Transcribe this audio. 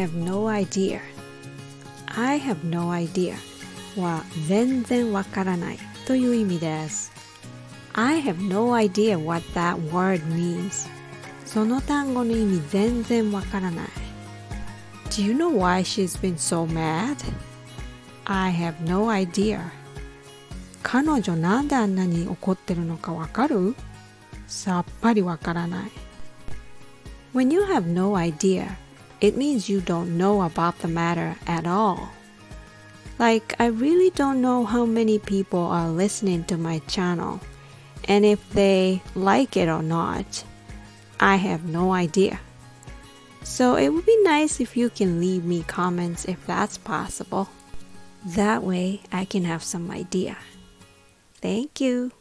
have no idea I have no idea は全然わからないという意味です I have no idea what that word means その単語の意味全然わからない Do you know why she's been so mad? I have no idea 彼女なんであんなに怒ってるのかわかるさっぱりわからない When you have no idea, it means you don't know about the matter at all. Like, I really don't know how many people are listening to my channel, and if they like it or not. I have no idea. So it would be nice if you can leave me comments if that's possible. That way I can have some idea. Thank you.